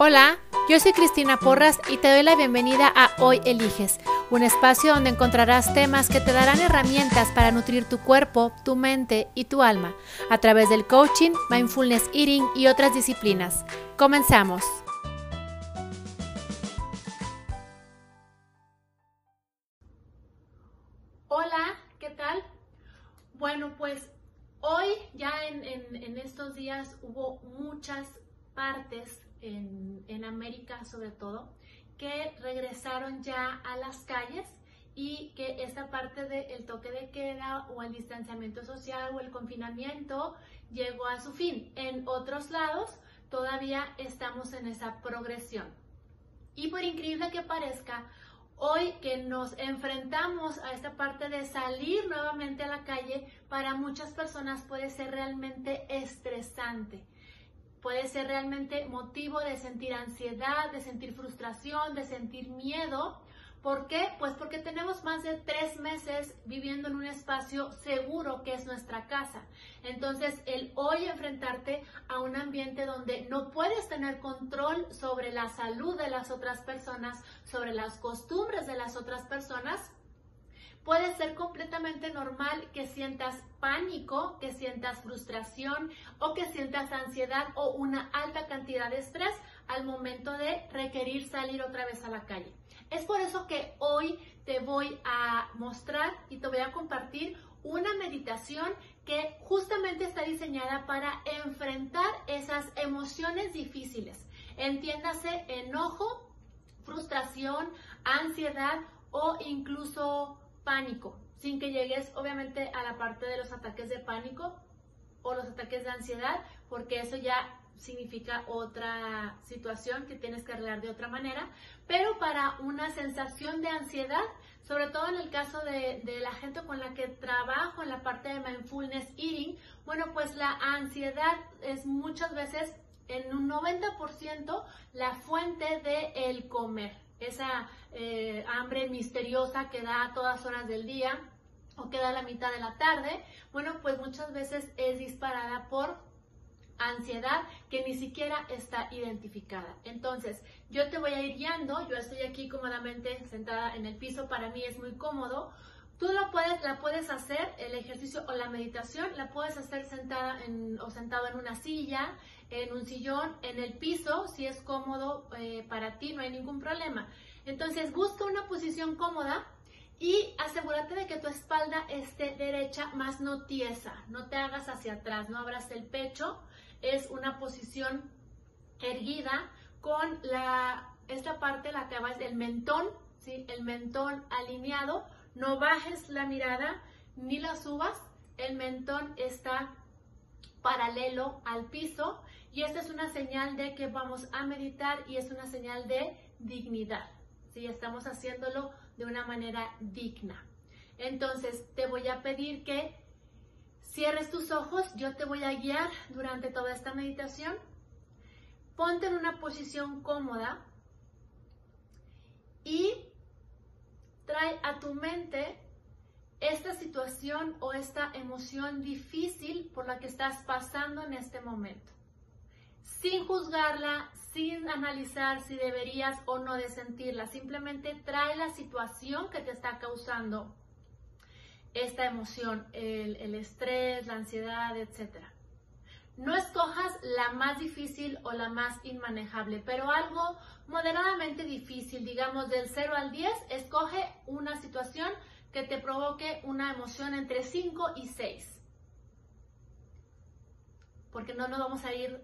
Hola, yo soy Cristina Porras y te doy la bienvenida a Hoy Eliges, un espacio donde encontrarás temas que te darán herramientas para nutrir tu cuerpo, tu mente y tu alma a través del coaching, mindfulness eating y otras disciplinas. Comenzamos. Hola, ¿qué tal? Bueno, pues hoy ya en, estos días hubo muchas partes en, América sobre todo, que regresaron ya a las calles y que esta parte del toque de queda o el distanciamiento social o el confinamiento llegó a su fin. En otros lados todavía estamos en esa progresión. Y por increíble que parezca, hoy que nos enfrentamos a esta parte de salir nuevamente a la calle, para muchas personas puede ser realmente estresante puede ser realmente motivo de sentir ansiedad, de sentir frustración, de sentir miedo. ¿Por qué? Pues porque tenemos más de tres meses viviendo en un espacio seguro que es nuestra casa. Entonces, el hoy enfrentarte a un ambiente donde no puedes tener control sobre la salud de las otras personas, sobre las costumbres de las otras personas, Puede ser completamente normal que sientas pánico, que sientas frustración o que sientas ansiedad o una alta cantidad de estrés al momento de requerir salir otra vez a la calle. Es por eso que hoy te voy a mostrar y te voy a compartir una meditación que justamente está diseñada para enfrentar esas emociones difíciles. Entiéndase enojo, frustración, ansiedad o incluso pánico, sin que llegues obviamente a la parte de los ataques de pánico o los ataques de ansiedad, porque eso ya significa otra situación que tienes que arreglar de otra manera, pero para una sensación de ansiedad, sobre todo en el caso de, la gente con la que trabajo en la parte de mindfulness eating, bueno, pues la ansiedad es muchas veces en un 90% la fuente de el comer esa eh, hambre misteriosa que da a todas horas del día o que da a la mitad de la tarde, bueno, pues muchas veces es disparada por ansiedad que ni siquiera está identificada. Entonces, yo te voy a ir guiando, yo estoy aquí cómodamente sentada en el piso, para mí es muy cómodo. Tú lo puedes, la puedes hacer, el ejercicio o la meditación, la puedes hacer sentada en, o sentado en una silla, en un sillón, en el piso, si es cómodo eh, para ti, no hay ningún problema. Entonces busca una posición cómoda y asegúrate de que tu espalda esté derecha, más no tiesa, no te hagas hacia atrás, no abras el pecho, es una posición erguida con la, esta parte, la que va el mentón, ¿sí? el mentón alineado, no bajes la mirada ni la subas, el mentón está paralelo al piso y esta es una señal de que vamos a meditar y es una señal de dignidad. ¿sí? Estamos haciéndolo de una manera digna. Entonces, te voy a pedir que cierres tus ojos. Yo te voy a guiar durante toda esta meditación. Ponte en una posición cómoda y trae a tu mente esta situación o esta emoción difícil por la que estás pasando en este momento sin juzgarla, sin analizar si deberías o no de sentirla. Simplemente trae la situación que te está causando esta emoción, el, estrés, la ansiedad, etc. No escojas la más difícil o la más inmanejable, pero algo moderadamente difícil, digamos del 0 al 10, escoge una situación que te provoque una emoción entre 5 y 6. Porque no nos vamos a ir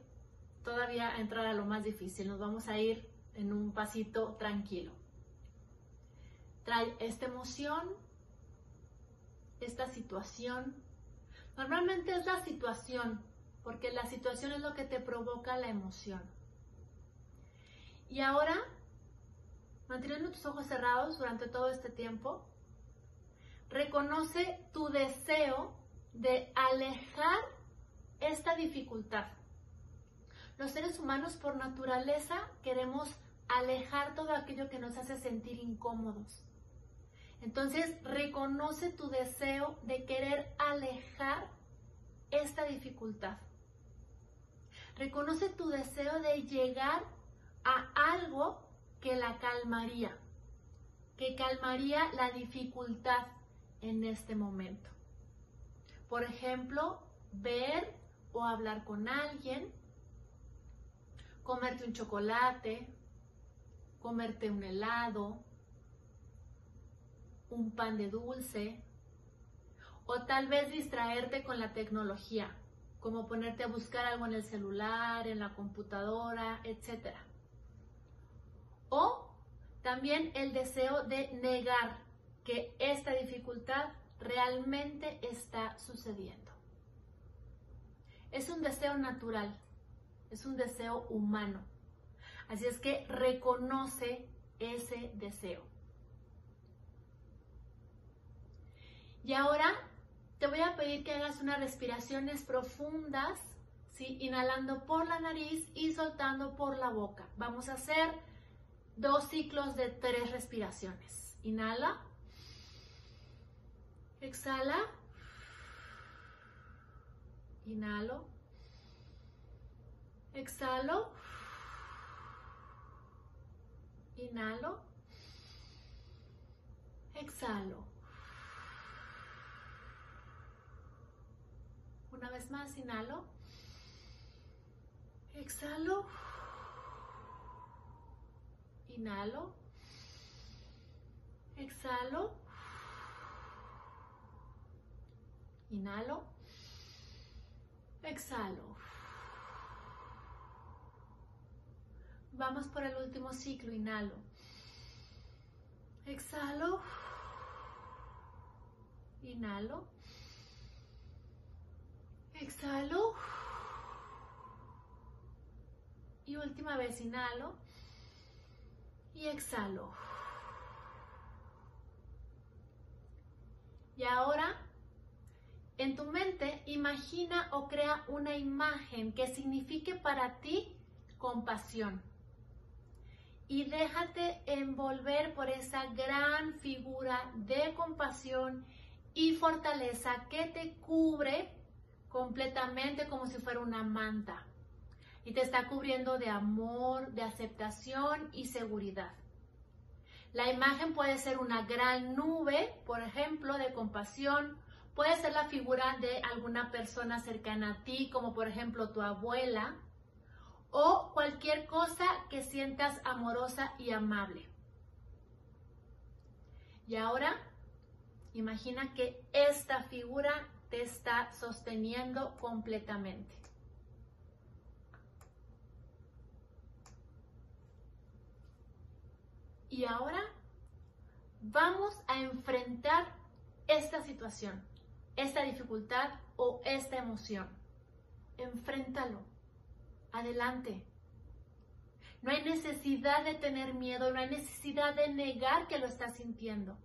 todavía a entrar a lo más difícil, nos vamos a ir en un pasito tranquilo. Trae esta emoción, esta situación. Normalmente es la situación, porque la situación es lo que te provoca la emoción. Y ahora, manteniendo tus ojos cerrados durante todo este tiempo, reconoce tu deseo de alejar esta dificultad. Los seres humanos por naturaleza queremos alejar todo aquello que nos hace sentir incómodos. Entonces, reconoce tu deseo de querer alejar esta dificultad. Reconoce tu deseo de llegar a algo que la calmaría, que calmaría la dificultad en este momento. Por ejemplo, ver o hablar con alguien, comerte un chocolate, comerte un helado, un pan de dulce, o tal vez distraerte con la tecnología, como ponerte a buscar algo en el celular, en la computadora, etc. O también el deseo de negar que esta dificultad realmente está sucediendo. Es un deseo natural, es un deseo humano. Así es que reconoce ese deseo. Y ahora te voy a pedir que hagas unas respiraciones profundas, ¿sí? inhalando por la nariz y soltando por la boca. Vamos a hacer dos ciclos de tres respiraciones. Inhala. Exhala. Inhalo. Exhalo. Inhalo. Exhalo. Una vez más, inhalo. Exhalo. Inhalo. Exhalo. Inhalo. Exhalo. Vamos por el último ciclo. Inhalo. Exhalo. Inhalo. Exhalo. Y última vez, inhalo. Y exhalo. Y ahora, en tu mente, imagina o crea una imagen que signifique para ti compasión. Y déjate envolver por esa gran figura de compasión y fortaleza que te cubre completamente como si fuera una manta y te está cubriendo de amor, de aceptación y seguridad. La imagen puede ser una gran nube, por ejemplo, de compasión, puede ser la figura de alguna persona cercana a ti, como por ejemplo tu abuela, o cualquier cosa que sientas amorosa y amable. Y ahora, imagina que esta figura está sosteniendo completamente. Y ahora vamos a enfrentar esta situación, esta dificultad o esta emoción. Enfréntalo. Adelante. No hay necesidad de tener miedo, no hay necesidad de negar que lo estás sintiendo.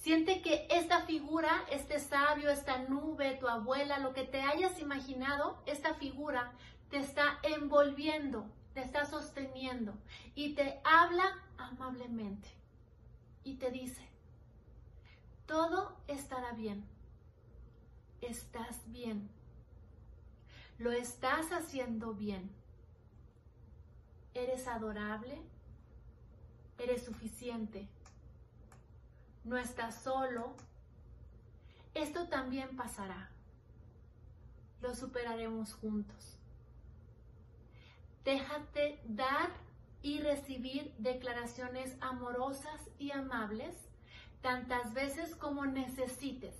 Siente que esta figura, este sabio, esta nube, tu abuela, lo que te hayas imaginado, esta figura te está envolviendo, te está sosteniendo y te habla amablemente y te dice, todo estará bien, estás bien, lo estás haciendo bien, eres adorable, eres suficiente no estás solo. Esto también pasará. Lo superaremos juntos. Déjate dar y recibir declaraciones amorosas y amables tantas veces como necesites,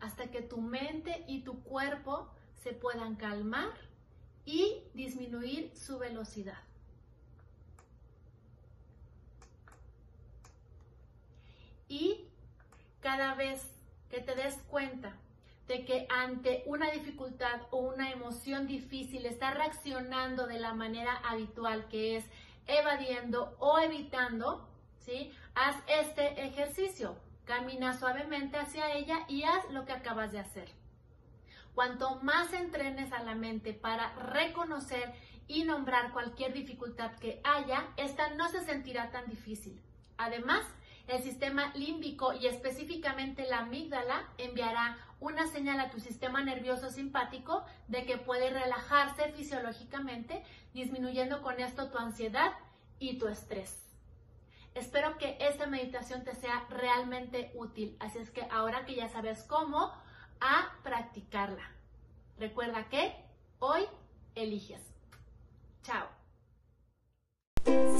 hasta que tu mente y tu cuerpo se puedan calmar y disminuir su velocidad. Y cada vez que te des cuenta de que ante una dificultad o una emoción difícil estás reaccionando de la manera habitual que es evadiendo o evitando, ¿sí? Haz este ejercicio. Camina suavemente hacia ella y haz lo que acabas de hacer. Cuanto más entrenes a la mente para reconocer y nombrar cualquier dificultad que haya, esta no se sentirá tan difícil. Además, el sistema límbico y específicamente la amígdala enviará una señal a tu sistema nervioso simpático de que puede relajarse fisiológicamente, disminuyendo con esto tu ansiedad y tu estrés. Espero que esta meditación te sea realmente útil, así es que ahora que ya sabes cómo, a practicarla. Recuerda que hoy eliges. Chao.